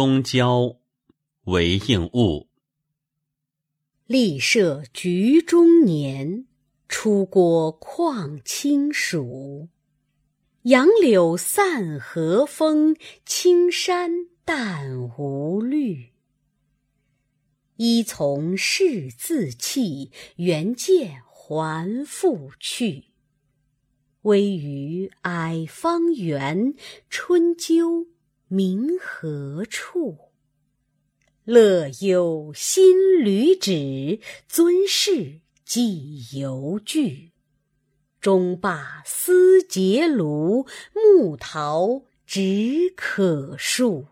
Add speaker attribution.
Speaker 1: 东郊，韦应物。
Speaker 2: 历舍局中年，出郭旷清暑。杨柳散和风，青山淡无绿。依从事自弃，原见还复去。微雨霭方圆，春秋名何处？乐悠新旅止，尊士既犹惧。中罢思结庐，木桃只可树。